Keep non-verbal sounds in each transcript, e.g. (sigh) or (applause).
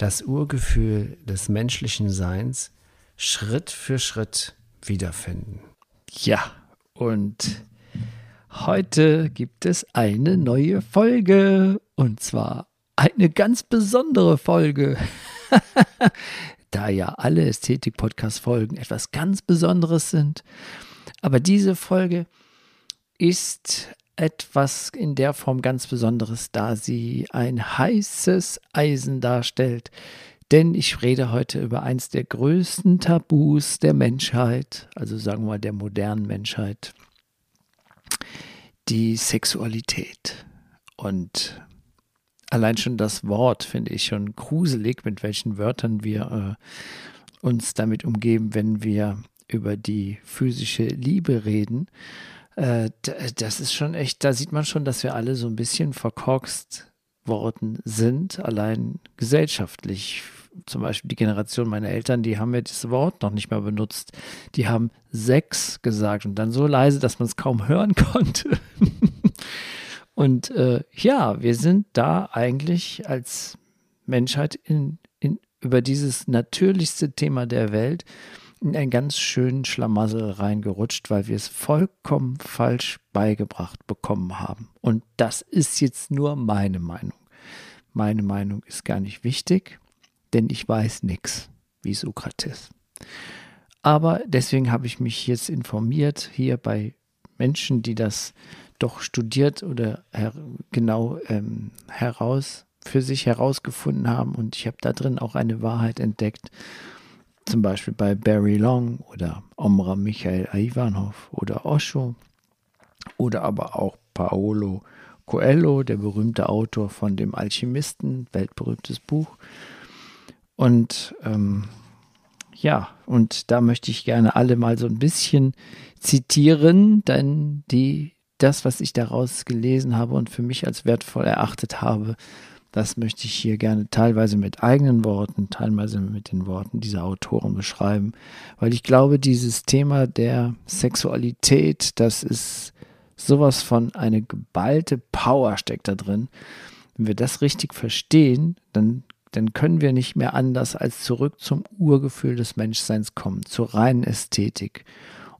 das Urgefühl des menschlichen Seins Schritt für Schritt wiederfinden. Ja, und heute gibt es eine neue Folge und zwar eine ganz besondere Folge. (laughs) da ja alle Ästhetik-Podcast-Folgen etwas ganz Besonderes sind. Aber diese Folge ist etwas in der Form ganz Besonderes, da sie ein heißes Eisen darstellt. Denn ich rede heute über eins der größten Tabus der Menschheit, also sagen wir mal der modernen Menschheit, die Sexualität. Und allein schon das Wort finde ich schon gruselig, mit welchen Wörtern wir äh, uns damit umgeben, wenn wir über die physische Liebe reden. Äh, das ist schon echt, da sieht man schon, dass wir alle so ein bisschen verkorkst worden sind, allein gesellschaftlich. Zum Beispiel die Generation meiner Eltern, die haben ja dieses Wort noch nicht mal benutzt. Die haben Sex gesagt und dann so leise, dass man es kaum hören (laughs) konnte. und äh, ja, wir sind da eigentlich als Menschheit in, in, über dieses natürlichste Thema der Welt in einen ganz schönen Schlamassel reingerutscht, weil wir es vollkommen falsch beigebracht bekommen haben. Und das ist jetzt nur meine Meinung. Meine Meinung ist gar nicht wichtig, denn ich weiß nichts, wie Sokrates. Aber deswegen habe ich mich jetzt informiert hier bei Menschen, die das doch studiert oder her genau ähm, heraus für sich herausgefunden haben und ich habe da drin auch eine Wahrheit entdeckt zum Beispiel bei Barry Long oder Omra Michael Ivanov oder Osho oder aber auch Paolo Coelho, der berühmte Autor von dem Alchemisten, weltberühmtes Buch. Und ähm, ja, und da möchte ich gerne alle mal so ein bisschen zitieren, denn die, das, was ich daraus gelesen habe und für mich als wertvoll erachtet habe, das möchte ich hier gerne teilweise mit eigenen Worten, teilweise mit den Worten dieser Autoren beschreiben, weil ich glaube, dieses Thema der Sexualität, das ist sowas von eine geballte Power steckt da drin. Wenn wir das richtig verstehen, dann, dann können wir nicht mehr anders als zurück zum Urgefühl des Menschseins kommen, zur reinen Ästhetik.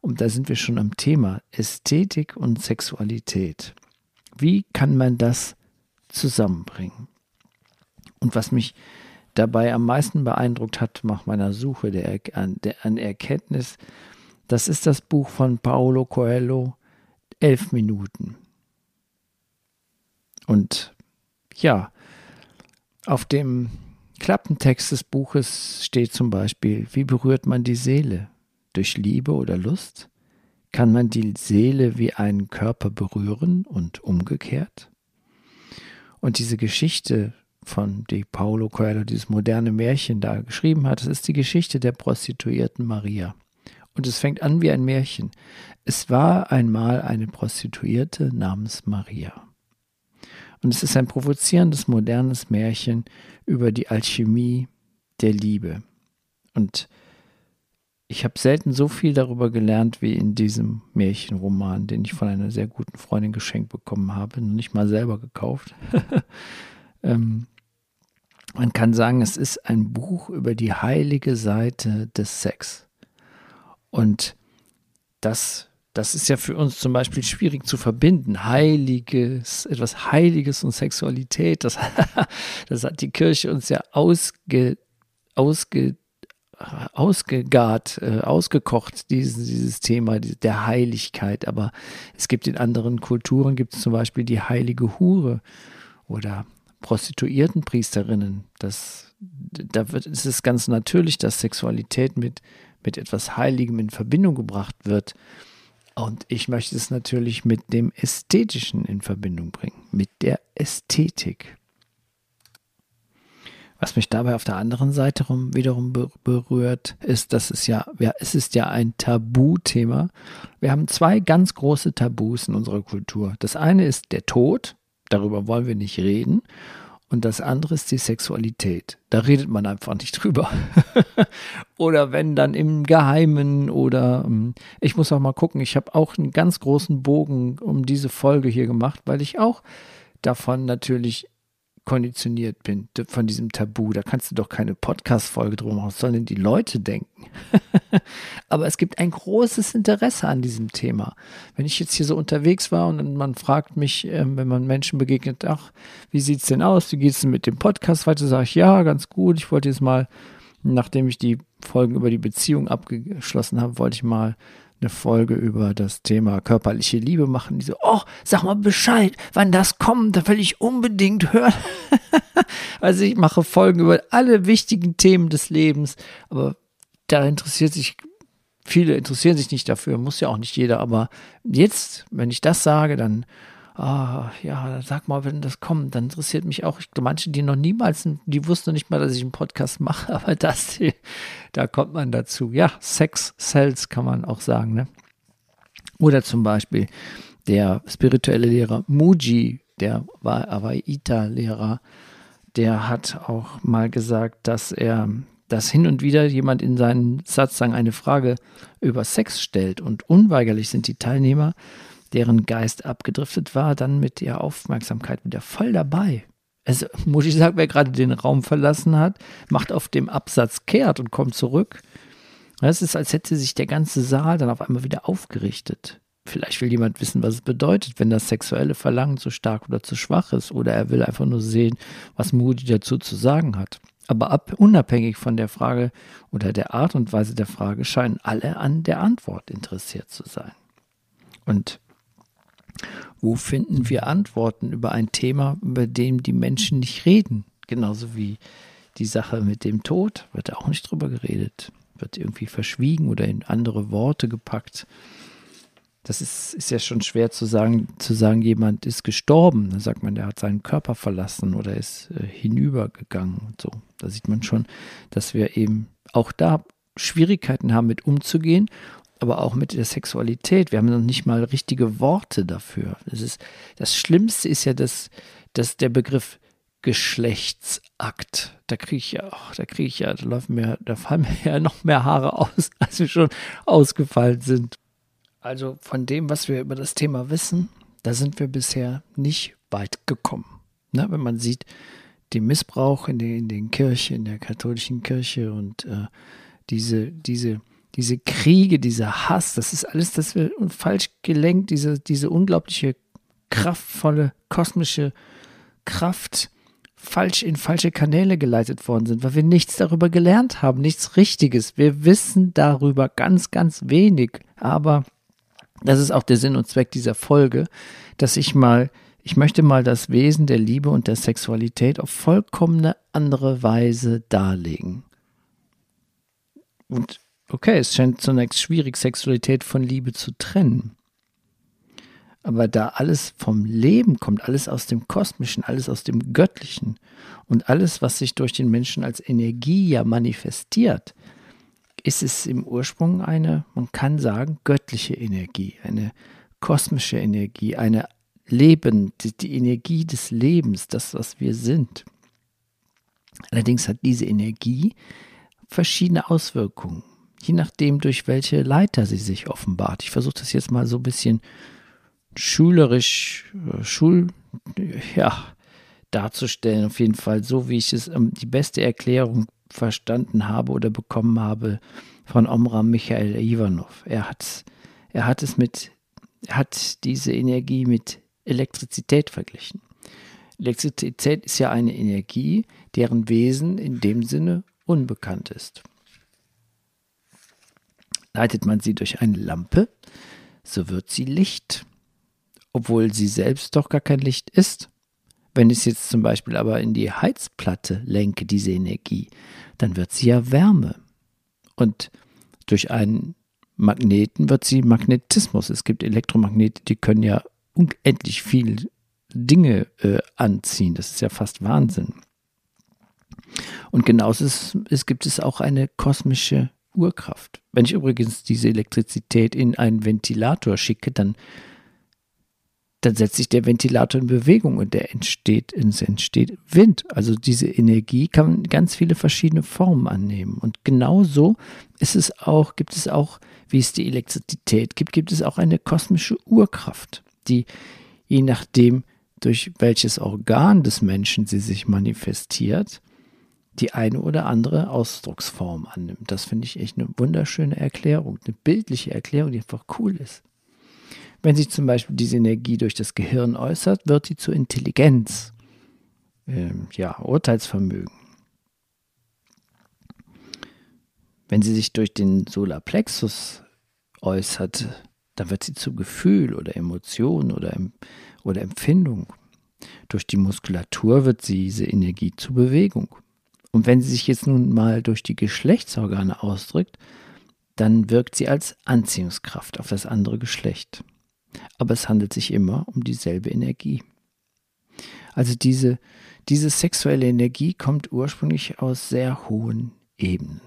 Und da sind wir schon am Thema Ästhetik und Sexualität. Wie kann man das zusammenbringen? Und was mich dabei am meisten beeindruckt hat nach meiner Suche der, an, der, an Erkenntnis, das ist das Buch von Paolo Coelho, Elf Minuten. Und ja, auf dem Klappentext des Buches steht zum Beispiel, wie berührt man die Seele? Durch Liebe oder Lust? Kann man die Seele wie einen Körper berühren und umgekehrt? Und diese Geschichte von die Paulo Coelho, dieses moderne Märchen da geschrieben hat. Das ist die Geschichte der Prostituierten Maria. Und es fängt an wie ein Märchen. Es war einmal eine Prostituierte namens Maria. Und es ist ein provozierendes, modernes Märchen über die Alchemie der Liebe. Und ich habe selten so viel darüber gelernt wie in diesem Märchenroman, den ich von einer sehr guten Freundin geschenkt bekommen habe, nicht mal selber gekauft. (laughs) ähm, man kann sagen, es ist ein Buch über die heilige Seite des Sex. Und das, das ist ja für uns zum Beispiel schwierig zu verbinden. Heiliges, etwas Heiliges und Sexualität, das, (laughs) das hat die Kirche uns ja ausge, ausge, ausgegart, äh, ausgekocht, dieses, dieses Thema der Heiligkeit. Aber es gibt in anderen Kulturen, gibt es zum Beispiel die heilige Hure oder Prostituiertenpriesterinnen. Das, da wird, ist es ganz natürlich, dass Sexualität mit, mit etwas Heiligem in Verbindung gebracht wird. Und ich möchte es natürlich mit dem Ästhetischen in Verbindung bringen, mit der Ästhetik. Was mich dabei auf der anderen Seite rum, wiederum berührt, ist, dass es ja, ja, es ist ja ein Tabuthema. Wir haben zwei ganz große Tabus in unserer Kultur. Das eine ist der Tod, darüber wollen wir nicht reden. Und das andere ist die Sexualität. Da redet man einfach nicht drüber. (laughs) oder wenn dann im Geheimen oder ähm, ich muss auch mal gucken, ich habe auch einen ganz großen Bogen um diese Folge hier gemacht, weil ich auch davon natürlich konditioniert bin, von diesem Tabu. Da kannst du doch keine Podcast-Folge drum machen. Was sollen denn die Leute denken? (laughs) Aber es gibt ein großes Interesse an diesem Thema. Wenn ich jetzt hier so unterwegs war und man fragt mich, ähm, wenn man Menschen begegnet, ach, wie sieht es denn aus? Wie geht es denn mit dem Podcast weiter? Sage ich, ja, ganz gut. Ich wollte jetzt mal, nachdem ich die Folgen über die Beziehung abgeschlossen habe, wollte ich mal eine Folge über das Thema körperliche Liebe machen. Die so, oh, sag mal Bescheid, wann das kommt, da will ich unbedingt hören. (laughs) also ich mache Folgen über alle wichtigen Themen des Lebens, aber da interessiert sich, viele interessieren sich nicht dafür, muss ja auch nicht jeder, aber jetzt, wenn ich das sage, dann ah, ja, sag mal, wenn das kommt, dann interessiert mich auch. Ich, manche, die noch niemals, die wussten nicht mal, dass ich einen Podcast mache, (laughs) aber das, da kommt man dazu. Ja, Sex Cells kann man auch sagen, ne? Oder zum Beispiel der spirituelle Lehrer Muji, der war Avaita-Lehrer, der hat auch mal gesagt, dass er, dass hin und wieder jemand in seinen Satzang eine Frage über Sex stellt und unweigerlich sind die Teilnehmer deren Geist abgedriftet war, dann mit ihrer Aufmerksamkeit wieder voll dabei. Also, (laughs) muss ich sagen, wer gerade den Raum verlassen hat, macht auf dem Absatz kehrt und kommt zurück. Es ist, als hätte sich der ganze Saal dann auf einmal wieder aufgerichtet. Vielleicht will jemand wissen, was es bedeutet, wenn das sexuelle Verlangen zu stark oder zu schwach ist, oder er will einfach nur sehen, was Moody dazu zu sagen hat. Aber ab, unabhängig von der Frage oder der Art und Weise der Frage scheinen alle an der Antwort interessiert zu sein. Und wo finden wir Antworten über ein Thema, über dem die Menschen nicht reden? Genauso wie die Sache mit dem Tod, wird auch nicht drüber geredet, wird irgendwie verschwiegen oder in andere Worte gepackt. Das ist, ist ja schon schwer zu sagen, zu sagen, jemand ist gestorben. Da sagt man, der hat seinen Körper verlassen oder ist äh, hinübergegangen und so. Da sieht man schon, dass wir eben auch da Schwierigkeiten haben, mit umzugehen aber auch mit der Sexualität. Wir haben noch nicht mal richtige Worte dafür. Das, ist, das Schlimmste ist ja, dass, dass der Begriff Geschlechtsakt, da kriege ich ja, oh, da kriege ich ja, da laufen mir, da fallen mir (laughs) ja noch mehr Haare aus, (laughs) als wir schon ausgefallen sind. Also von dem, was wir über das Thema wissen, da sind wir bisher nicht weit gekommen. Ne? Wenn man sieht, den Missbrauch in den, in den Kirchen, in der katholischen Kirche und äh, diese, diese diese Kriege, dieser Hass, das ist alles, das wird falsch gelenkt, diese, diese unglaubliche, kraftvolle, kosmische Kraft falsch in falsche Kanäle geleitet worden sind, weil wir nichts darüber gelernt haben, nichts Richtiges. Wir wissen darüber ganz, ganz wenig. Aber das ist auch der Sinn und Zweck dieser Folge, dass ich mal, ich möchte mal das Wesen der Liebe und der Sexualität auf vollkommene andere Weise darlegen. Und okay, es scheint zunächst schwierig, Sexualität von Liebe zu trennen. Aber da alles vom Leben kommt, alles aus dem Kosmischen, alles aus dem Göttlichen und alles, was sich durch den Menschen als Energie ja manifestiert, ist es im Ursprung eine, man kann sagen, göttliche Energie, eine kosmische Energie, eine Leben, die, Energie des Lebens, das, was wir sind. Allerdings hat diese Energie verschiedene Auswirkungen je nachdem, durch welche Leiter sie sich offenbart. Ich versuche das jetzt mal so ein bisschen schulerisch, äh, schul, ja, darzustellen. Auf jeden Fall so, wie ich es ähm, die beste Erklärung verstanden habe oder bekommen habe von Omram Michael Ivanov. Er hat, er hat es mit, er hat diese Energie mit Elektrizität verglichen. Elektrizität ist ja eine Energie, deren Wesen in dem Sinne unbekannt ist. Leitet man sie durch eine Lampe, so wird sie Licht, obwohl sie selbst doch gar kein Licht ist. Wenn ich es jetzt zum Beispiel aber in die Heizplatte lenke, diese Energie, dann wird sie ja Wärme. Und durch einen Magneten wird sie Magnetismus. Es gibt Elektromagnete, die können ja unendlich viele Dinge äh, anziehen. Das ist ja fast Wahnsinn. Und genauso ist, ist, gibt es auch eine kosmische Urkraft. Wenn ich übrigens diese Elektrizität in einen Ventilator schicke, dann, dann setzt sich der Ventilator in Bewegung und der entsteht, es entsteht Wind. Also diese Energie kann ganz viele verschiedene Formen annehmen. Und genauso ist es auch, gibt es auch, wie es die Elektrizität gibt, gibt es auch eine kosmische Urkraft, die je nachdem, durch welches Organ des Menschen sie sich manifestiert, die eine oder andere Ausdrucksform annimmt. Das finde ich echt eine wunderschöne Erklärung, eine bildliche Erklärung, die einfach cool ist. Wenn sich zum Beispiel diese Energie durch das Gehirn äußert, wird sie zur Intelligenz, äh, ja, Urteilsvermögen. Wenn sie sich durch den Solarplexus äußert, dann wird sie zu Gefühl oder Emotion oder, oder Empfindung. Durch die Muskulatur wird diese Energie zu Bewegung. Und wenn sie sich jetzt nun mal durch die Geschlechtsorgane ausdrückt, dann wirkt sie als Anziehungskraft auf das andere Geschlecht. Aber es handelt sich immer um dieselbe Energie. Also diese, diese sexuelle Energie kommt ursprünglich aus sehr hohen Ebenen.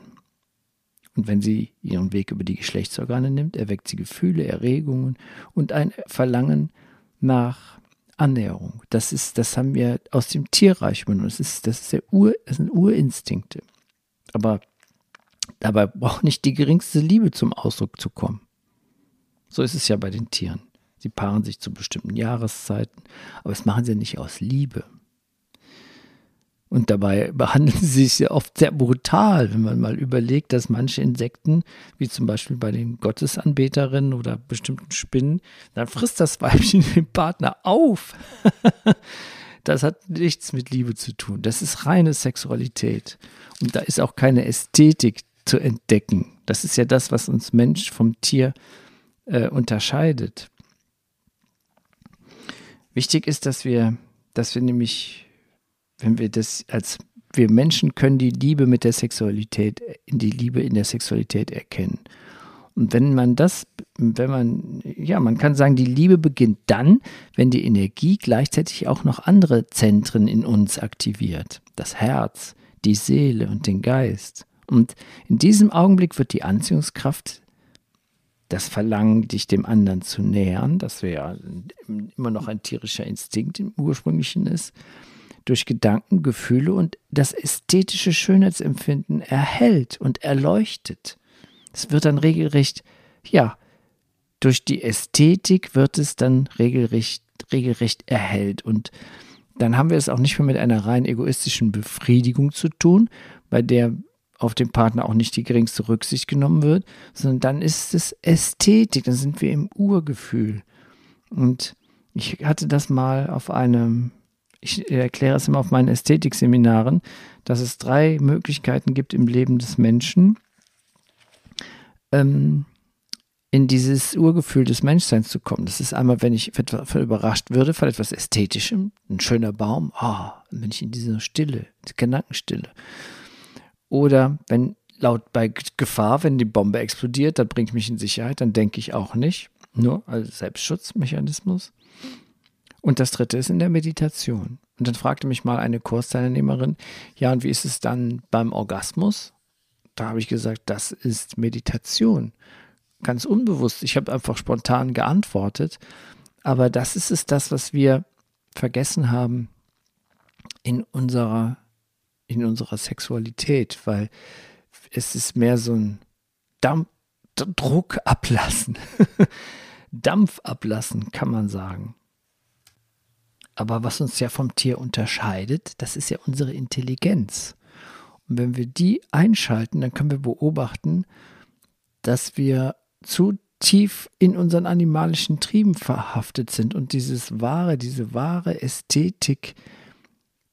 Und wenn sie ihren Weg über die Geschlechtsorgane nimmt, erweckt sie Gefühle, Erregungen und ein Verlangen nach Annäherung. Das ist, das haben wir aus dem Tierreich übernommen. Das ist, das ist der Ur, das sind Urinstinkte. Aber dabei braucht nicht die geringste Liebe zum Ausdruck zu kommen. So ist es ja bei den Tieren. Sie paaren sich zu bestimmten Jahreszeiten, aber das machen sie nicht aus Liebe. Und dabei (laughs) behandeln sie sich ja oft sehr brutal, wenn man mal überlegt, dass manche Insekten, wie zum Beispiel bei den Gottesanbeterinnen oder bestimmten Spinnen, dann frisst das Weibchen (laughs) den Partner auf. (laughs) das hat nichts mit Liebe zu tun. Das ist reine Sexualität. Und da ist auch keine Ästhetik zu entdecken. Das ist ja das, was uns Mensch vom Tier äh, unterscheidet. Wichtig ist, dass wir, dass wir nämlich wenn wir das als wir Menschen können die Liebe mit der Sexualität, in die Liebe in der Sexualität erkennen. Und wenn man das, wenn man, ja, man kann sagen, die Liebe beginnt dann, wenn die Energie gleichzeitig auch noch andere Zentren in uns aktiviert. Das Herz, die Seele und den Geist. Und in diesem Augenblick wird die Anziehungskraft, das Verlangen, dich dem anderen zu nähern, das ja immer noch ein tierischer Instinkt im ursprünglichen ist, durch Gedanken, Gefühle und das ästhetische Schönheitsempfinden erhellt und erleuchtet. Es wird dann regelrecht, ja, durch die Ästhetik wird es dann regelrecht, regelrecht erhellt. Und dann haben wir es auch nicht mehr mit einer rein egoistischen Befriedigung zu tun, bei der auf den Partner auch nicht die geringste Rücksicht genommen wird, sondern dann ist es Ästhetik, dann sind wir im Urgefühl. Und ich hatte das mal auf einem ich erkläre es immer auf meinen Ästhetikseminaren, dass es drei Möglichkeiten gibt im Leben des Menschen, ähm, in dieses Urgefühl des Menschseins zu kommen. Das ist einmal, wenn ich überrascht würde von etwas Ästhetischem, ein schöner Baum, ah, oh, bin ich in dieser Stille, Gedankenstille. Oder wenn laut bei Gefahr, wenn die Bombe explodiert, dann bringt mich in Sicherheit, dann denke ich auch nicht. Nur als Selbstschutzmechanismus. Und das dritte ist in der Meditation. Und dann fragte mich mal eine Kursteilnehmerin, ja, und wie ist es dann beim Orgasmus? Da habe ich gesagt, das ist Meditation. Ganz unbewusst. Ich habe einfach spontan geantwortet. Aber das ist es, das, was wir vergessen haben in unserer, in unserer Sexualität, weil es ist mehr so ein Dampf, Druck ablassen. (laughs) Dampf ablassen, kann man sagen. Aber was uns ja vom Tier unterscheidet, das ist ja unsere Intelligenz. Und wenn wir die einschalten, dann können wir beobachten, dass wir zu tief in unseren animalischen Trieben verhaftet sind und dieses wahre, diese wahre Ästhetik,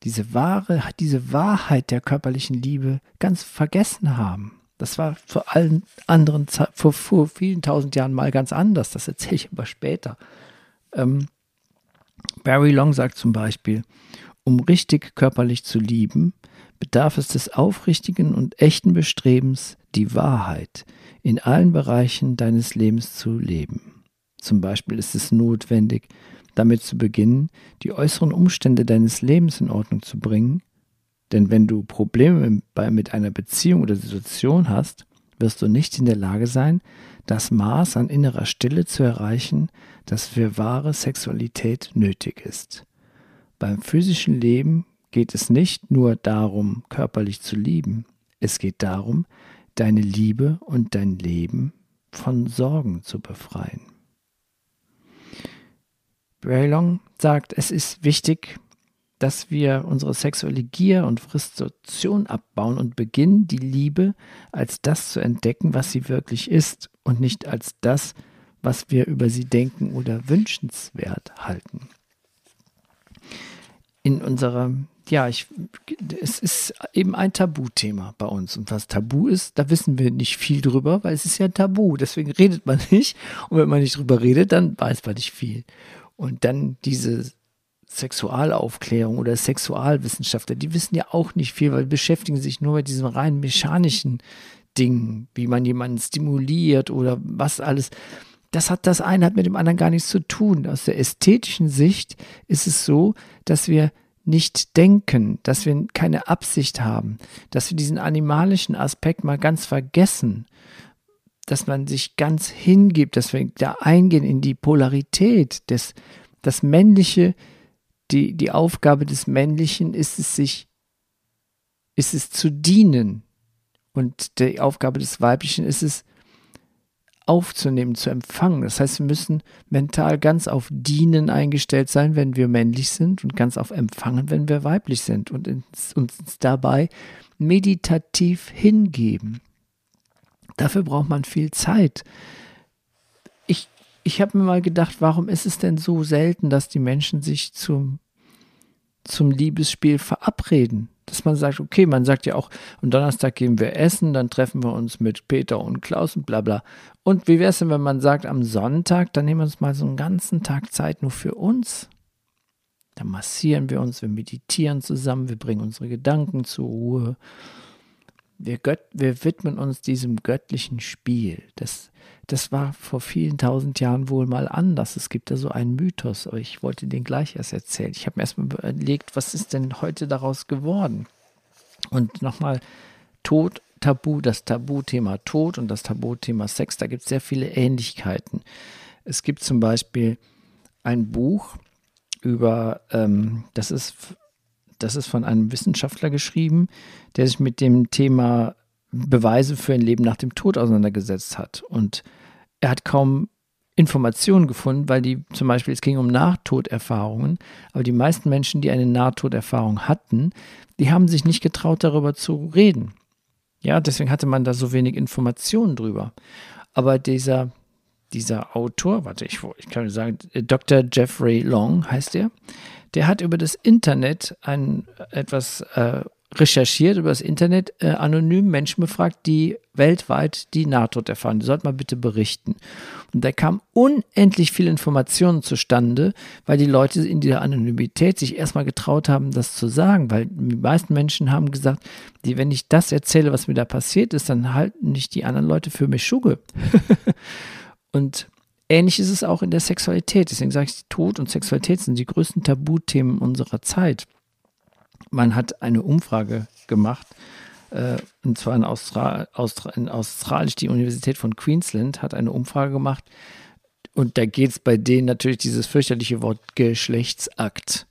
diese wahre, diese Wahrheit der körperlichen Liebe ganz vergessen haben. Das war vor allen anderen, vor, vor vielen tausend Jahren mal ganz anders. Das erzähle ich aber später. Ähm, Barry Long sagt zum Beispiel, um richtig körperlich zu lieben, bedarf es des aufrichtigen und echten Bestrebens, die Wahrheit in allen Bereichen deines Lebens zu leben. Zum Beispiel ist es notwendig, damit zu beginnen, die äußeren Umstände deines Lebens in Ordnung zu bringen, Denn wenn du Probleme mit einer Beziehung oder Situation hast, wirst du nicht in der Lage sein, das Maß an innerer Stille zu erreichen, das für wahre Sexualität nötig ist. Beim physischen Leben geht es nicht nur darum, körperlich zu lieben, es geht darum, deine Liebe und dein Leben von Sorgen zu befreien. Braylong sagt, es ist wichtig, dass wir unsere sexuelle Gier und Frustration abbauen und beginnen, die Liebe als das zu entdecken, was sie wirklich ist und nicht als das, was wir über sie denken oder wünschenswert halten. In unserer, ja, ich, es ist eben ein Tabuthema bei uns. Und was Tabu ist, da wissen wir nicht viel drüber, weil es ist ja Tabu. Deswegen redet man nicht. Und wenn man nicht drüber redet, dann weiß man nicht viel. Und dann diese Sexualaufklärung oder Sexualwissenschaftler, die wissen ja auch nicht viel, weil beschäftigen sich nur mit diesem rein mechanischen Ding, wie man jemanden stimuliert oder was alles. Das hat das eine hat mit dem anderen gar nichts zu tun. Aus der ästhetischen Sicht ist es so, dass wir nicht denken, dass wir keine Absicht haben, dass wir diesen animalischen Aspekt mal ganz vergessen, dass man sich ganz hingibt, dass wir da eingehen in die Polarität des das männliche die, die Aufgabe des Männlichen ist es, sich, ist es zu dienen. Und die Aufgabe des Weiblichen ist es, aufzunehmen, zu empfangen. Das heißt, wir müssen mental ganz auf Dienen eingestellt sein, wenn wir männlich sind und ganz auf Empfangen, wenn wir weiblich sind und uns, uns dabei meditativ hingeben. Dafür braucht man viel Zeit. Ich habe mir mal gedacht, warum ist es denn so selten, dass die Menschen sich zum, zum Liebesspiel verabreden? Dass man sagt, okay, man sagt ja auch, am Donnerstag gehen wir essen, dann treffen wir uns mit Peter und Klaus und bla bla. Und wie wäre es denn, wenn man sagt, am Sonntag, dann nehmen wir uns mal so einen ganzen Tag Zeit nur für uns? Dann massieren wir uns, wir meditieren zusammen, wir bringen unsere Gedanken zur Ruhe. Wir, gött, wir widmen uns diesem göttlichen Spiel. Das, das war vor vielen tausend Jahren wohl mal anders. Es gibt da so einen Mythos, aber ich wollte den gleich erst erzählen. Ich habe mir erstmal überlegt, was ist denn heute daraus geworden? Und nochmal, Tod, Tabu, das Tabuthema Tod und das Tabuthema Sex, da gibt es sehr viele Ähnlichkeiten. Es gibt zum Beispiel ein Buch über, ähm, das ist das ist von einem Wissenschaftler geschrieben, der sich mit dem Thema Beweise für ein Leben nach dem Tod auseinandergesetzt hat. Und er hat kaum Informationen gefunden, weil die zum Beispiel, es ging um Nahtoderfahrungen, aber die meisten Menschen, die eine Nahtoderfahrung hatten, die haben sich nicht getraut, darüber zu reden. Ja, deswegen hatte man da so wenig Informationen drüber. Aber dieser, dieser Autor, warte, ich, ich kann sagen, Dr. Jeffrey Long heißt er, der hat über das Internet ein etwas äh, recherchiert über das Internet, äh, anonym Menschen befragt, die weltweit die Nahtod erfahren. Die sollten mal bitte berichten. Und da kam unendlich viel Informationen zustande, weil die Leute in dieser Anonymität sich erstmal getraut haben, das zu sagen, weil die meisten Menschen haben gesagt, die, wenn ich das erzähle, was mir da passiert ist, dann halten nicht die anderen Leute für mich Schugge. (laughs) und ähnlich ist es auch in der Sexualität. Deswegen sage ich, Tod und Sexualität sind die größten Tabuthemen unserer Zeit man hat eine Umfrage gemacht, äh, und zwar in, Austra Austra in Australisch, die Universität von Queensland hat eine Umfrage gemacht. Und da geht es bei denen natürlich dieses fürchterliche Wort Geschlechtsakt.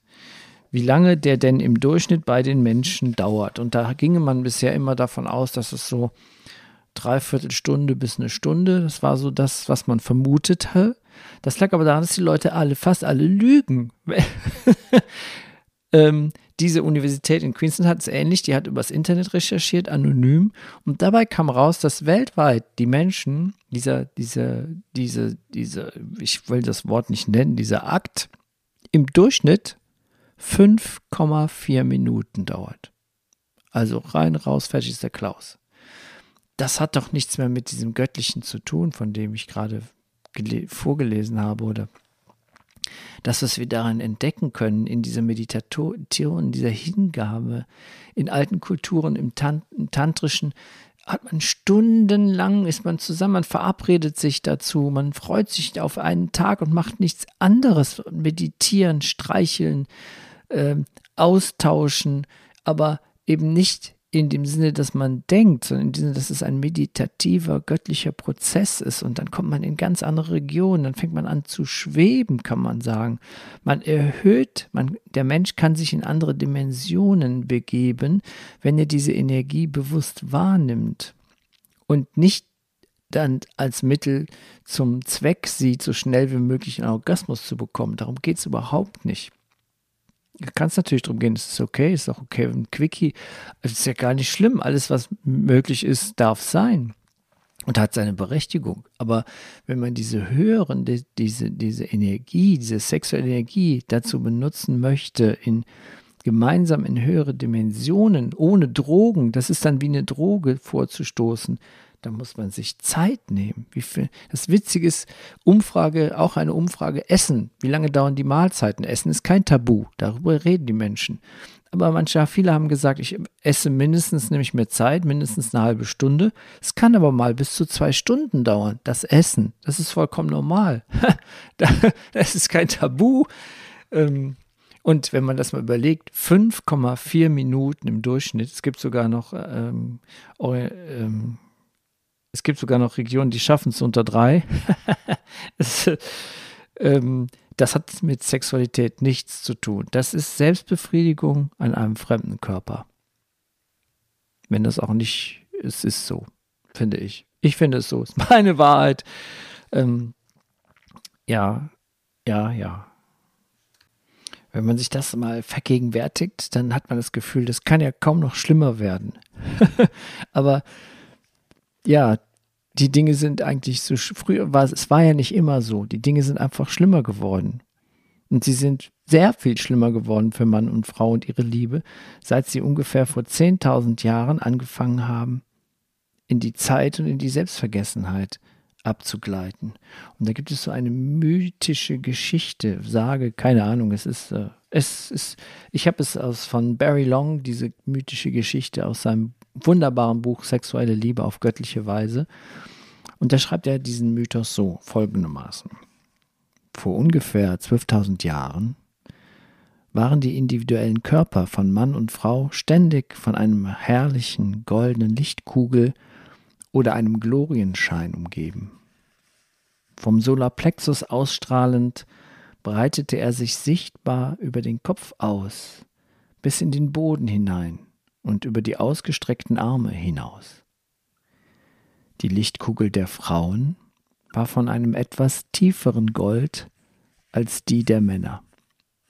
Wie lange der denn im Durchschnitt bei den Menschen dauert. Und da ginge man bisher immer davon aus, dass es so dreiviertel Stunde bis eine Stunde, das war so das, was man vermutete. Das lag aber daran, dass die Leute alle, fast alle lügen. (laughs) ähm, diese Universität in Queensland hat es ähnlich, die hat übers Internet recherchiert, anonym. Und dabei kam raus, dass weltweit die Menschen, dieser, dieser, diese, diese, ich will das Wort nicht nennen, dieser Akt im Durchschnitt 5,4 Minuten dauert. Also rein, raus, fertig ist der Klaus. Das hat doch nichts mehr mit diesem Göttlichen zu tun, von dem ich gerade vorgelesen habe oder das, was wir darin entdecken können, in dieser Meditation, in dieser Hingabe, in alten Kulturen, im, Tant im Tantrischen, hat man stundenlang, ist man zusammen, man verabredet sich dazu, man freut sich auf einen Tag und macht nichts anderes. Meditieren, streicheln, äh, austauschen, aber eben nicht in dem Sinne, dass man denkt, sondern in dem Sinne, dass es ein meditativer, göttlicher Prozess ist. Und dann kommt man in ganz andere Regionen, dann fängt man an zu schweben, kann man sagen. Man erhöht, man, der Mensch kann sich in andere Dimensionen begeben, wenn er diese Energie bewusst wahrnimmt und nicht dann als Mittel zum Zweck sieht, so schnell wie möglich einen Orgasmus zu bekommen. Darum geht es überhaupt nicht. Kann es natürlich darum gehen, es ist okay, ist auch okay, ein Quickie. Es ist ja gar nicht schlimm. Alles, was möglich ist, darf sein und hat seine Berechtigung. Aber wenn man diese höheren, die, diese, diese Energie, diese sexuelle Energie dazu benutzen möchte, in gemeinsam in höhere Dimensionen, ohne Drogen, das ist dann wie eine Droge vorzustoßen, da muss man sich Zeit nehmen. Wie viel, das Witzige ist, Umfrage, auch eine Umfrage, Essen. Wie lange dauern die Mahlzeiten? Essen ist kein Tabu. Darüber reden die Menschen. Aber manche, viele haben gesagt, ich esse mindestens, nehme ich mir Zeit, mindestens eine halbe Stunde. Es kann aber mal bis zu zwei Stunden dauern, das Essen. Das ist vollkommen normal. (laughs) das ist kein Tabu. Ähm, und wenn man das mal überlegt, 5,4 Minuten im Durchschnitt, es gibt sogar noch ähm, ähm, es gibt sogar noch Regionen, die schaffen es unter drei. (laughs) es, ähm, das hat mit Sexualität nichts zu tun. Das ist Selbstbefriedigung an einem fremden Körper. Wenn das auch nicht, es ist so, finde ich. Ich finde es so, ist meine Wahrheit. Ähm, ja, ja, ja. Wenn man sich das mal vergegenwärtigt, dann hat man das Gefühl, das kann ja kaum noch schlimmer werden. (laughs) Aber ja, die Dinge sind eigentlich so, früher war es war ja nicht immer so. Die Dinge sind einfach schlimmer geworden. Und sie sind sehr viel schlimmer geworden für Mann und Frau und ihre Liebe, seit sie ungefähr vor 10.000 Jahren angefangen haben, in die Zeit und in die Selbstvergessenheit abzugleiten. Und da gibt es so eine mythische Geschichte, sage, keine Ahnung, es ist, äh, es ist, ich habe es aus von Barry Long, diese mythische Geschichte aus seinem wunderbaren Buch Sexuelle Liebe auf göttliche Weise. Und da schreibt er diesen Mythos so folgendermaßen. Vor ungefähr 12.000 Jahren waren die individuellen Körper von Mann und Frau ständig von einem herrlichen goldenen Lichtkugel oder einem Glorienschein umgeben. Vom Solarplexus ausstrahlend breitete er sich sichtbar über den Kopf aus, bis in den Boden hinein und über die ausgestreckten Arme hinaus. Die Lichtkugel der Frauen war von einem etwas tieferen Gold als die der Männer,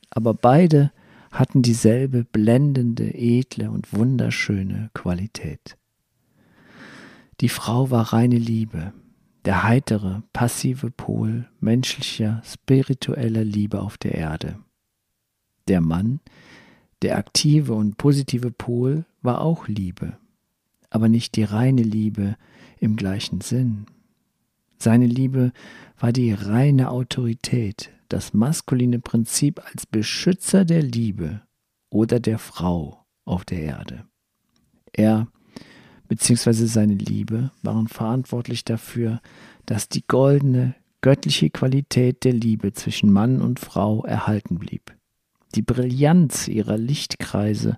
aber beide hatten dieselbe blendende, edle und wunderschöne Qualität. Die Frau war reine Liebe, der heitere, passive Pol menschlicher, spiritueller Liebe auf der Erde. Der Mann der aktive und positive Pol war auch Liebe, aber nicht die reine Liebe im gleichen Sinn. Seine Liebe war die reine Autorität, das maskuline Prinzip als Beschützer der Liebe oder der Frau auf der Erde. Er bzw. seine Liebe waren verantwortlich dafür, dass die goldene, göttliche Qualität der Liebe zwischen Mann und Frau erhalten blieb. Die Brillanz ihrer Lichtkreise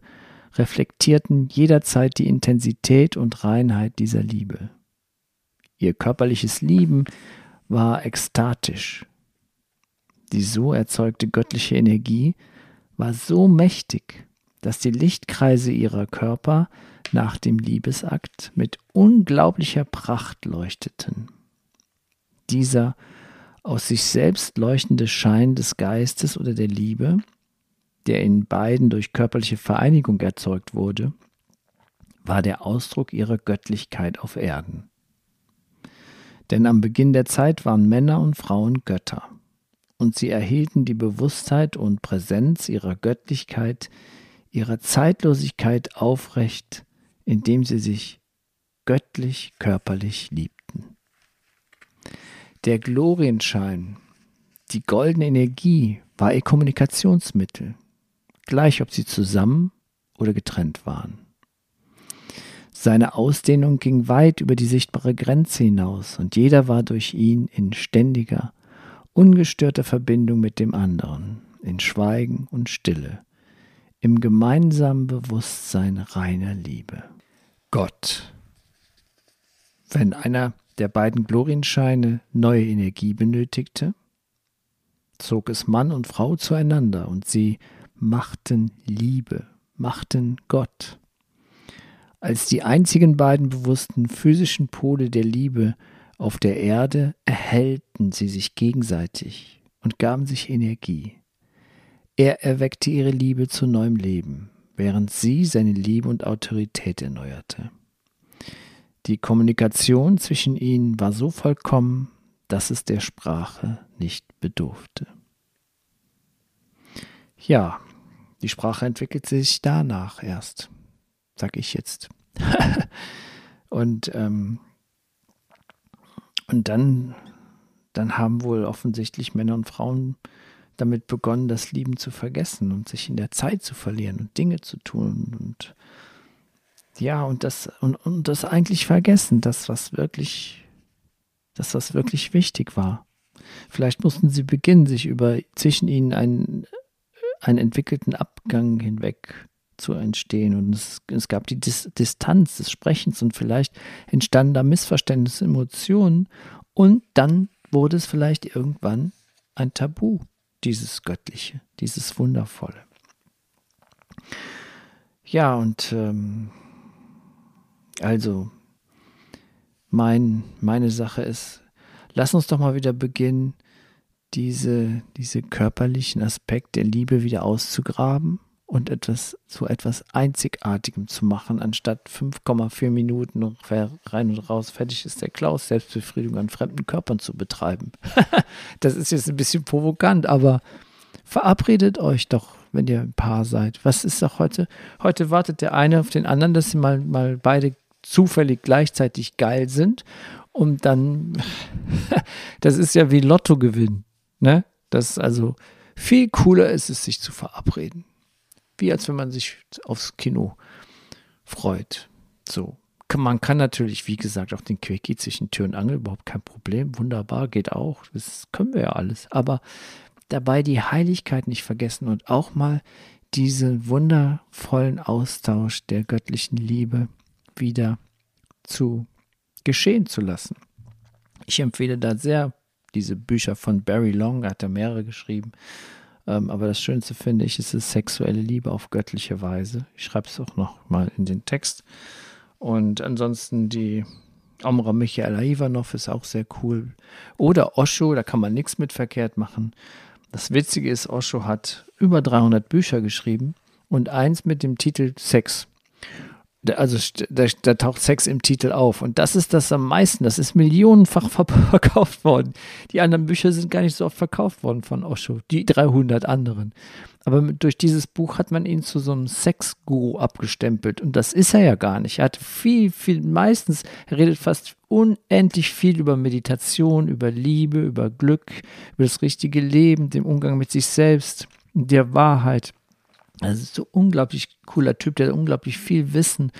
reflektierten jederzeit die Intensität und Reinheit dieser Liebe. Ihr körperliches Lieben war ekstatisch. Die so erzeugte göttliche Energie war so mächtig, dass die Lichtkreise ihrer Körper nach dem Liebesakt mit unglaublicher Pracht leuchteten. Dieser aus sich selbst leuchtende Schein des Geistes oder der Liebe der in beiden durch körperliche Vereinigung erzeugt wurde, war der Ausdruck ihrer Göttlichkeit auf Erden. Denn am Beginn der Zeit waren Männer und Frauen Götter, und sie erhielten die Bewusstheit und Präsenz ihrer Göttlichkeit, ihrer Zeitlosigkeit aufrecht, indem sie sich göttlich körperlich liebten. Der Glorienschein, die goldene Energie war ihr Kommunikationsmittel, gleich ob sie zusammen oder getrennt waren. Seine Ausdehnung ging weit über die sichtbare Grenze hinaus, und jeder war durch ihn in ständiger, ungestörter Verbindung mit dem anderen, in Schweigen und Stille, im gemeinsamen Bewusstsein reiner Liebe. Gott. Wenn einer der beiden Glorienscheine neue Energie benötigte, zog es Mann und Frau zueinander und sie machten Liebe, machten Gott. Als die einzigen beiden bewussten physischen Pole der Liebe auf der Erde erhellten sie sich gegenseitig und gaben sich Energie. Er erweckte ihre Liebe zu neuem Leben, während sie seine Liebe und Autorität erneuerte. Die Kommunikation zwischen ihnen war so vollkommen, dass es der Sprache nicht bedurfte. Ja, die Sprache entwickelt sich danach erst, sag ich jetzt. (laughs) und ähm, und dann, dann haben wohl offensichtlich Männer und Frauen damit begonnen, das Lieben zu vergessen und sich in der Zeit zu verlieren und Dinge zu tun und ja, und das, und, und das eigentlich vergessen, das, was wirklich, das, was wirklich wichtig war. Vielleicht mussten sie beginnen, sich über zwischen ihnen einen, einen entwickelten Abgang hinweg zu entstehen. Und es, es gab die Dis Distanz des Sprechens und vielleicht entstanden da Missverständnisse, Emotionen. Und dann wurde es vielleicht irgendwann ein Tabu, dieses Göttliche, dieses Wundervolle. Ja, und ähm, also mein, meine Sache ist, lass uns doch mal wieder beginnen, diese, diese körperlichen Aspekte der Liebe wieder auszugraben und etwas zu etwas Einzigartigem zu machen, anstatt 5,4 Minuten rein und raus, fertig ist der Klaus, Selbstbefriedigung an fremden Körpern zu betreiben. (laughs) das ist jetzt ein bisschen provokant, aber verabredet euch doch, wenn ihr ein Paar seid. Was ist doch heute? Heute wartet der eine auf den anderen, dass sie mal, mal beide zufällig gleichzeitig geil sind und dann, (laughs) das ist ja wie Lottogewinn, ne? Das also viel cooler ist es, sich zu verabreden wie als wenn man sich aufs Kino freut. So. Man kann natürlich, wie gesagt, auch den Quickie zwischen Tür und Angel, überhaupt kein Problem. Wunderbar, geht auch. Das können wir ja alles. Aber dabei die Heiligkeit nicht vergessen und auch mal diesen wundervollen Austausch der göttlichen Liebe wieder zu geschehen zu lassen. Ich empfehle da sehr diese Bücher von Barry Long, er hat da mehrere geschrieben, ähm, aber das Schönste finde ich, ist es sexuelle Liebe auf göttliche Weise. Ich schreibe es auch noch mal in den Text. Und ansonsten die Omra Michaela Ivanov ist auch sehr cool. Oder Osho, da kann man nichts mit verkehrt machen. Das Witzige ist, Osho hat über 300 Bücher geschrieben und eins mit dem Titel Sex also da, da, taucht Sex im Titel auf. Und das ist das am meisten. Das ist millionenfach (laughs) verkauft worden. Die anderen Bücher sind gar nicht so oft verkauft worden von Osho, die 300 anderen. Aber durch dieses Buch hat man ihn zu so einem Sexguru abgestempelt. Und das ist er ja gar nicht. Er hat viel, viel, meistens, er redet fast unendlich viel über Meditation, über Liebe, über Glück, über das richtige Leben, den Umgang mit sich selbst, der Wahrheit. Also so unglaublich cooler Typ, der unglaublich viel Wissen,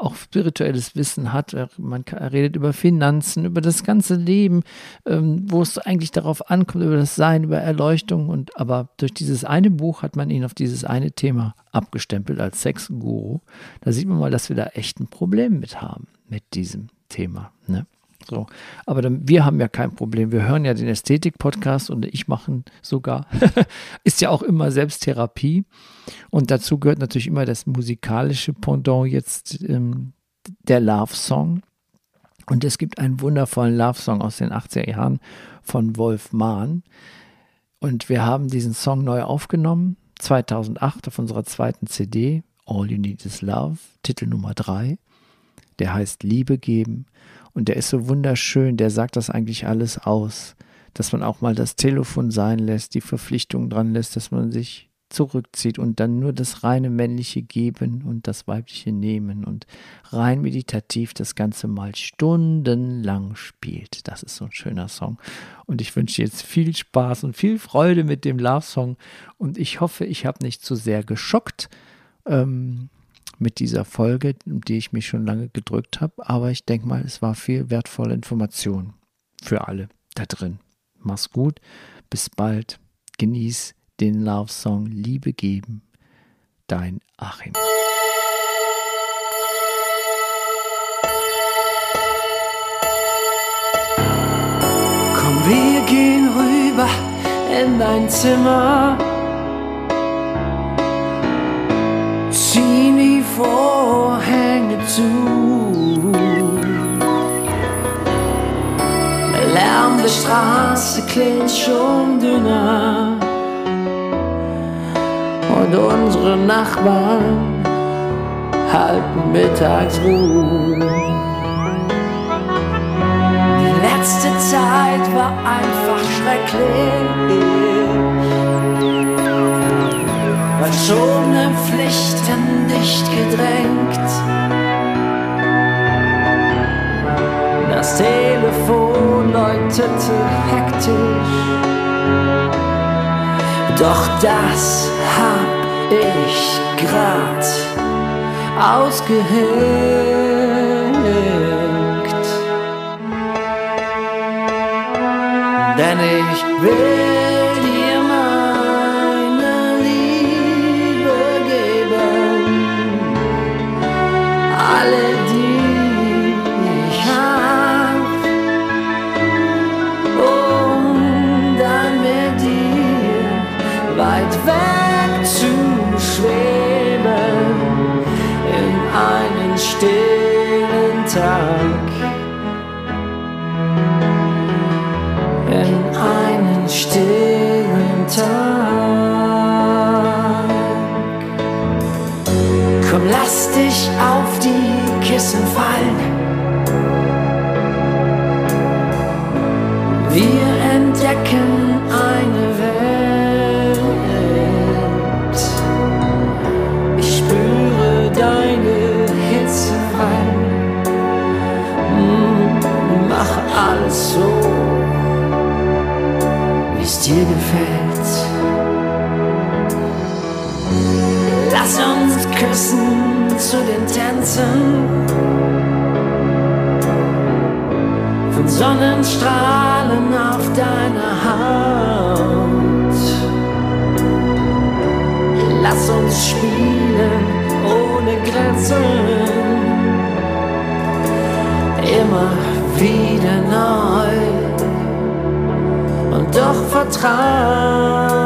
auch spirituelles Wissen hat. Man redet über Finanzen, über das ganze Leben, ähm, wo es eigentlich darauf ankommt, über das Sein, über Erleuchtung. Und aber durch dieses eine Buch hat man ihn auf dieses eine Thema abgestempelt als Sexguru. Da sieht man mal, dass wir da echt ein Problem mit haben mit diesem Thema. Ne? So. Aber dann, wir haben ja kein Problem. Wir hören ja den Ästhetik-Podcast und ich mache sogar. (laughs) ist ja auch immer Selbsttherapie. Und dazu gehört natürlich immer das musikalische Pendant jetzt ähm, der Love-Song. Und es gibt einen wundervollen Love-Song aus den 80er Jahren von Wolf Mahn. Und wir haben diesen Song neu aufgenommen, 2008 auf unserer zweiten CD, All You Need Is Love, Titel Nummer 3. Der heißt Liebe geben. Und der ist so wunderschön, der sagt das eigentlich alles aus. Dass man auch mal das Telefon sein lässt, die Verpflichtung dran lässt, dass man sich zurückzieht und dann nur das reine männliche geben und das weibliche nehmen und rein meditativ das Ganze mal stundenlang spielt. Das ist so ein schöner Song. Und ich wünsche jetzt viel Spaß und viel Freude mit dem Love Song. Und ich hoffe, ich habe nicht zu sehr geschockt. Ähm, mit dieser Folge, um die ich mich schon lange gedrückt habe. Aber ich denke mal, es war viel wertvolle Information für alle da drin. Mach's gut, bis bald. Genieß den Love Song Liebe geben. Dein Achim. Komm, wir gehen rüber in dein Zimmer. Vorhänge zu. Der Lärm der Straße klingt schon dünner. Und unsere Nachbarn halten Mittagsruhe. Die letzte Zeit war einfach schrecklich verschobenen Pflichten nicht gedrängt. Das Telefon läutete hektisch, doch das hab ich grad ausgehängt. Denn ich will Herzen von Sonnenstrahlen auf deiner Haut. Lass uns spielen ohne Grenzen, immer wieder neu und doch vertrauen.